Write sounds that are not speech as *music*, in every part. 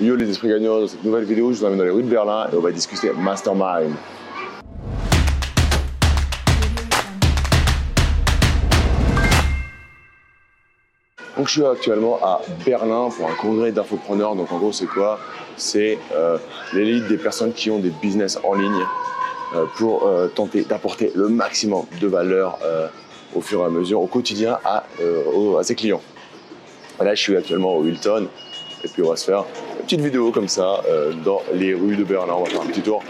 Yo les esprits gagnants, dans cette nouvelle vidéo, je vous emmène dans les rues de Berlin et on va discuter Mastermind. Donc je suis actuellement à Berlin pour un congrès d'infopreneurs. Donc en gros c'est quoi? C'est euh, l'élite des personnes qui ont des business en ligne euh, pour euh, tenter d'apporter le maximum de valeur au fur et à mesure, au quotidien à, à ses clients. Là je suis actuellement au Hilton et puis on va se faire petite vidéo comme ça euh, dans les rues de Berlin. On va faire un petit tour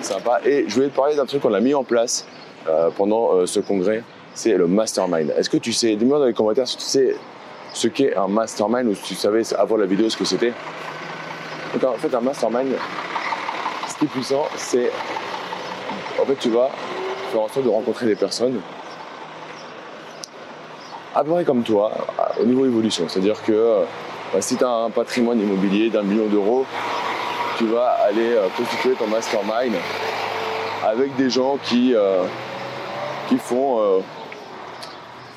sympa. Et je voulais te parler d'un truc qu'on a mis en place euh, pendant euh, ce congrès. C'est le mastermind. Est-ce que tu sais, dis-moi dans les commentaires si tu sais ce qu'est un mastermind ou si tu savais avant la vidéo ce que c'était. En fait, un mastermind, ce qui est puissant, c'est en fait tu vas faire en sorte de rencontrer des personnes à peu près comme toi, au niveau évolution. C'est-à-dire que bah, si tu as un patrimoine immobilier d'un million d'euros, tu vas aller euh, constituer ton mastermind avec des gens qui, euh, font euh,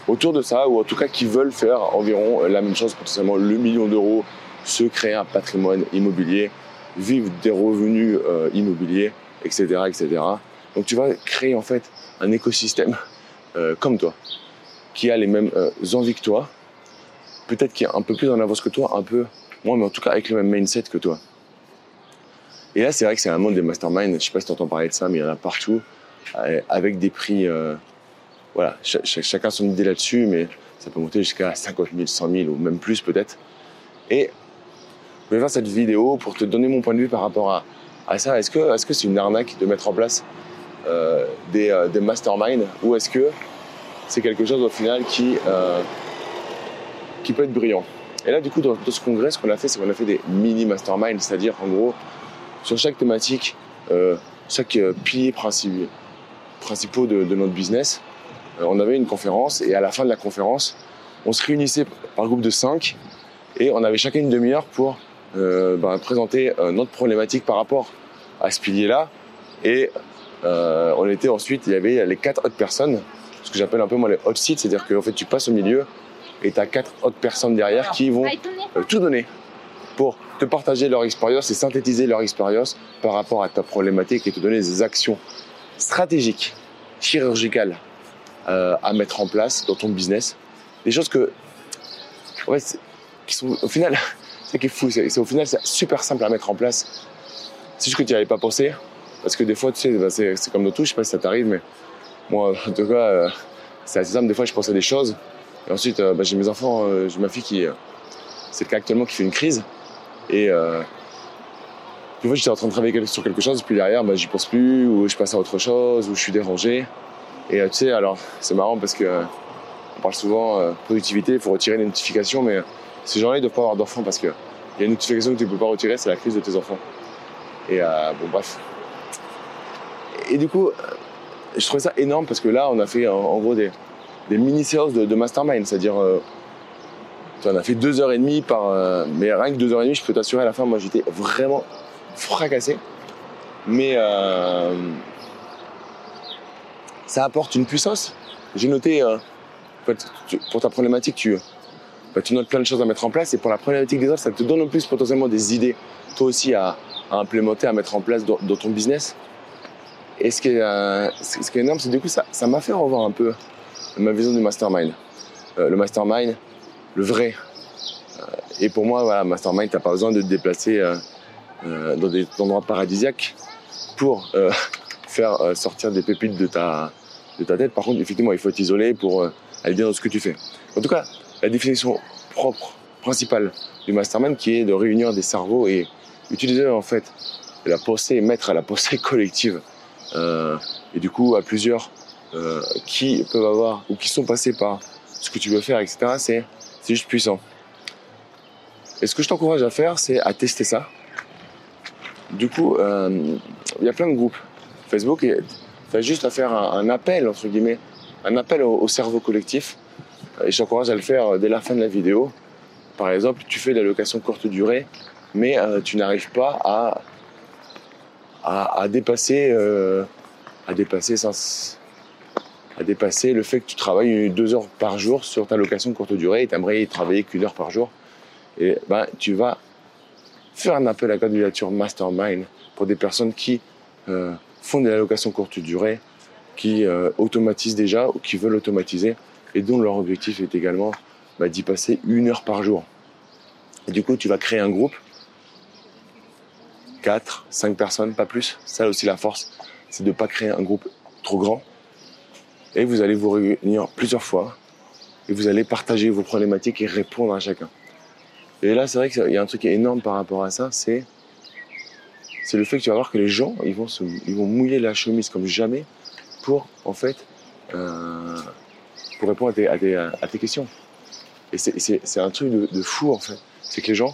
autour de ça, ou en tout cas qui veulent faire environ la même chose, potentiellement le million d'euros, se créer un patrimoine immobilier, vivre des revenus immobiliers, etc., etc. Donc tu vas créer en fait un écosystème comme toi, qui a les mêmes envies que toi, peut-être qui est un peu plus en avance que toi, un peu moins, mais en tout cas avec le même mindset que toi. Et là, c'est vrai que c'est un monde des masterminds. Je sais pas si tu entends parler de ça, mais il y en a partout, euh, avec des prix. euh, voilà, cha- cha- chacun son idée là-dessus, mais ça peut monter jusqu'à 50 000, 100 000 ou même plus peut-être. Et je vais faire cette vidéo pour te donner mon point de vue par rapport à, ça. Est-ce que c'est une arnaque de mettre en place euh, des, des masterminds ou est-ce que c'est quelque chose au final qui, qui peut être brillant Et là, du coup, dans, ce congrès, ce qu'on a fait, c'est qu'on a fait des mini masterminds, c'est-à-dire en gros, sur chaque thématique, euh, chaque euh, pilier princi- principaux de, notre business, euh, on avait une conférence et à la fin de la conférence, on se réunissait par groupe de 5 et on avait chacun une demi-heure pour ben, présenter notre problématique par rapport à ce pilier-là. Et on était ensuite, il y avait les quatre autres personnes, ce que j'appelle un peu moi les hot seats, c'est-à-dire qu'en fait tu passes au milieu et tu as quatre autres personnes derrière qui vont euh, tout donner pour te partager leur expérience et synthétiser leur expérience par rapport à ta problématique et te donner des actions stratégiques, chirurgicales euh, à mettre en place dans ton business. Des choses que, ouais, qui sont au final, *laughs* c'est qui est fou, c'est au final c'est super simple à mettre en place. C'est juste que tu n'y avais pas pensé, parce que des fois, tu sais, bah, c'est c'est comme dans tout, je sais pas si ça t'arrive, mais moi, en tout cas, euh, c'est assez simple. Des fois, je pense à des choses, et ensuite, euh, bah, j'ai mes enfants, euh, j'ai ma fille qui, euh, c'est le cas actuellement, qui fait une crise, et des fois, j'étais en train de travailler sur quelque chose, puis derrière, bah, j'y pense plus, ou je passe à autre chose, ou je suis dérangé. Et tu sais, alors, c'est marrant parce que on parle souvent euh, productivité, il faut retirer les notifications, mais ces gens-là, ils doivent pas avoir d'enfants parce que il y a une notification que tu peux pas retirer, c'est la crise de tes enfants. Et bon, bref. Et du coup, je trouvais ça énorme parce que là, on a fait en gros des, des mini-séances de, mastermind, c'est-à-dire, euh, on a fait deux heures et demie par. euh, mais rien que deux heures et demie, je peux t'assurer, à la fin, moi, j'étais vraiment fracassé. Mais euh, ça apporte une puissance. J'ai noté, euh, pour ta problématique, tu, bah, tu notes plein de choses à mettre en place et pour la problématique des autres, ça te donne en plus potentiellement des idées, toi aussi, à, implémenter, à mettre en place dans, ton business. Et ce qui est, énorme, c'est du coup, ça m'a fait revoir un peu ma vision du mastermind. Euh, le mastermind, le vrai. Euh, et pour moi, voilà, mastermind, t'as pas besoin de te déplacer euh, dans des endroits paradisiaques pour *laughs* faire sortir des pépites de ta, de ta tête. Par contre, effectivement, il faut isolé pour aller bien dans ce que tu fais. En tout cas, la définition propre, principale du mastermind, qui est de réunir des cerveaux et utiliser en fait la pensée, mettre à la *laughs* pensée collective, et du coup à plusieurs euh, qui peuvent avoir ou qui sont passés par ce que tu veux faire, etc. C'est juste puissant. Et ce que je t'encourage à faire, c'est à tester ça. Du coup, euh, il y a plein de groupes Facebook tu as juste à faire un, appel, entre guillemets, un appel au, au cerveau collectif. Et je t'encourage à le faire dès la fin de la vidéo. Par exemple, tu fais de la location courte durée, mais euh, tu n'arrives pas à, à, dépasser, à, dépasser sans- à dépasser le fait que tu travailles deux heures par jour sur ta location courte durée et tu aimerais travailler qu'une heure par jour. Et ben, tu vas faire un appel à candidature mastermind pour des personnes qui euh, font de l'allocation courte durée, qui euh, automatisent déjà ou qui veulent automatiser et dont leur objectif est également bah, d'y passer une heure par jour. Et du coup, tu vas créer un groupe, 4, 5 personnes, pas plus. Ça aussi la force, c'est de ne pas créer un groupe trop grand. Et vous allez vous réunir plusieurs fois et vous allez partager vos problématiques et répondre à chacun. Et là, c'est vrai qu'il y a un truc énorme par rapport à ça, c'est le fait que tu vas voir que les gens, ils vont, mouiller la chemise comme jamais pour, en fait, euh, pour répondre à tes, questions. Et c'est un truc de, fou, en fait. C'est que les gens,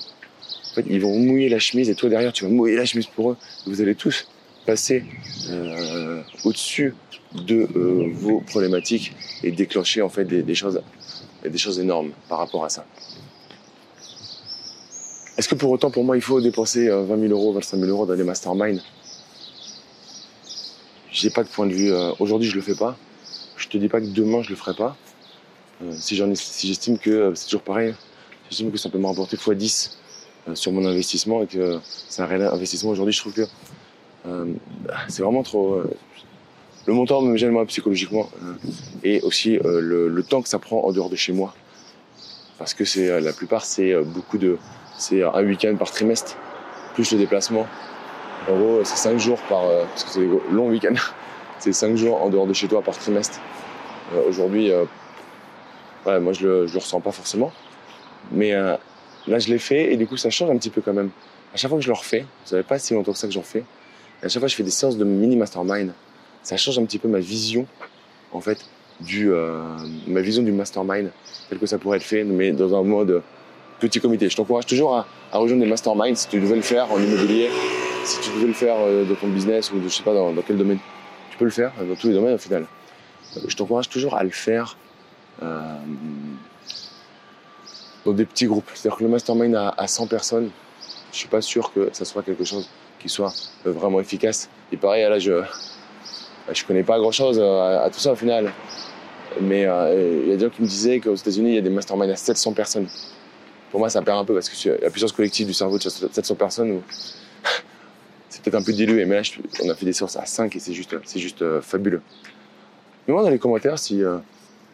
ils vont mouiller la chemise et toi derrière, tu vas mouiller la chemise pour eux. Vous allez tous passer euh, au-dessus de euh, vos problématiques et déclencher en fait des, des, choses, des choses énormes par rapport à ça. Est-ce que pour autant, pour moi, il faut dépenser 20 000 euros, 25 000 euros dans les masterminds? J'ai pas de point de vue. Euh, aujourd'hui, je le fais pas. Je te dis pas que demain, je le ferai pas. Euh, si j'estime que euh, c'est toujours pareil, j'estime que ça peut me rapporter x10 sur mon investissement et que c'est un réel investissement. Aujourd'hui, je trouve que c'est vraiment trop. le montant me gêne moi psychologiquement et aussi le, temps que ça prend en dehors de chez moi. Parce que c'est la plupart, c'est beaucoup de c'est un week-end par trimestre, plus le déplacement. En gros, c'est 5 jours par. Euh, parce que c'est long week-end. *laughs* c'est 5 jours en dehors de chez toi par trimestre. Euh, aujourd'hui, euh, moi je le, le ressens pas forcément. Mais là, je l'ai fait et du coup, ça change un petit peu quand même. À chaque fois que je le refais, ça fait pas si longtemps que ça que j'en fais. À chaque fois je fais des séances de mini mastermind, ça change un petit peu ma vision, en fait, du, ma vision du mastermind, tel que ça pourrait être fait, mais dans un mode petit comité. Je t'encourage toujours à, rejoindre des masterminds si tu devais le faire en immobilier, si tu devais le faire euh, dans ton business ou je sais pas dans, quel domaine. Tu peux le faire dans tous les domaines au final. Je t'encourage toujours à le faire euh, dans des petits groupes. C'est-à-dire que le mastermind à, 100 personnes, je suis pas sûr que ça soit quelque chose qui soit euh, vraiment efficace. Et pareil, là, je je connais pas grand-chose à, tout ça au final. Mais il y a des gens qui me disaient qu'aux États-Unis, il y a des masterminds à 700 personnes pour moi, ça perd un peu parce que la puissance collective du cerveau de 700 personnes, *laughs* c'est peut-être un peu dilué. Mais là, on a fait des sources à 5 et c'est juste, c'est juste euh, fabuleux. Dans les commentaires si, euh,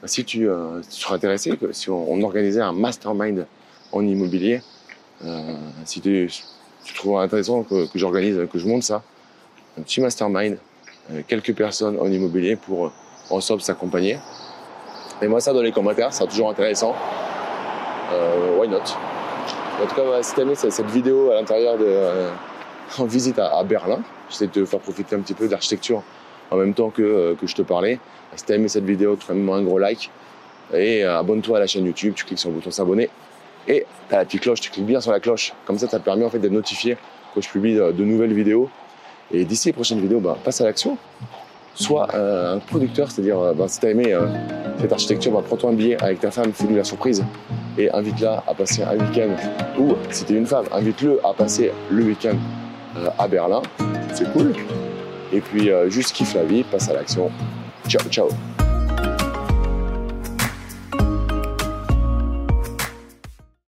si tu, euh, seras intéressé, que, si on, organisait un mastermind en immobilier, si tu, trouves intéressant que, j'organise, que je monte ça, un petit mastermind, quelques personnes en immobilier pour ensemble s'accompagner. Mets-moi ça dans les commentaires, c'est toujours intéressant. Euh, why not? En tout cas, si tu aimé cette, vidéo à l'intérieur de, euh, *laughs* en visite à, Berlin, j'essaie de te faire profiter un petit peu de l'architecture en même temps que, euh, que je te parlais. Si tu as aimé cette vidéo, fais-moi un gros like et abonne-toi à la chaîne YouTube, tu cliques sur le bouton s'abonner et tu as la petite cloche, tu cliques bien sur la cloche. Comme ça, ça te permet en fait d'être notifié quand je publie de, nouvelles vidéos. Et d'ici les prochaines vidéos, bah, passe à l'action. Sois un producteur, c'est-à-dire bah, si tu as aimé cette architecture, bah, prends-toi un billet avec ta femme, fais-lui la surprise et invite-la à passer un week-end, ou si t'es une femme, invite-le à passer le week-end euh, à Berlin, c'est cool. Et puis euh, juste kiffe la vie, passe à l'action. Ciao, ciao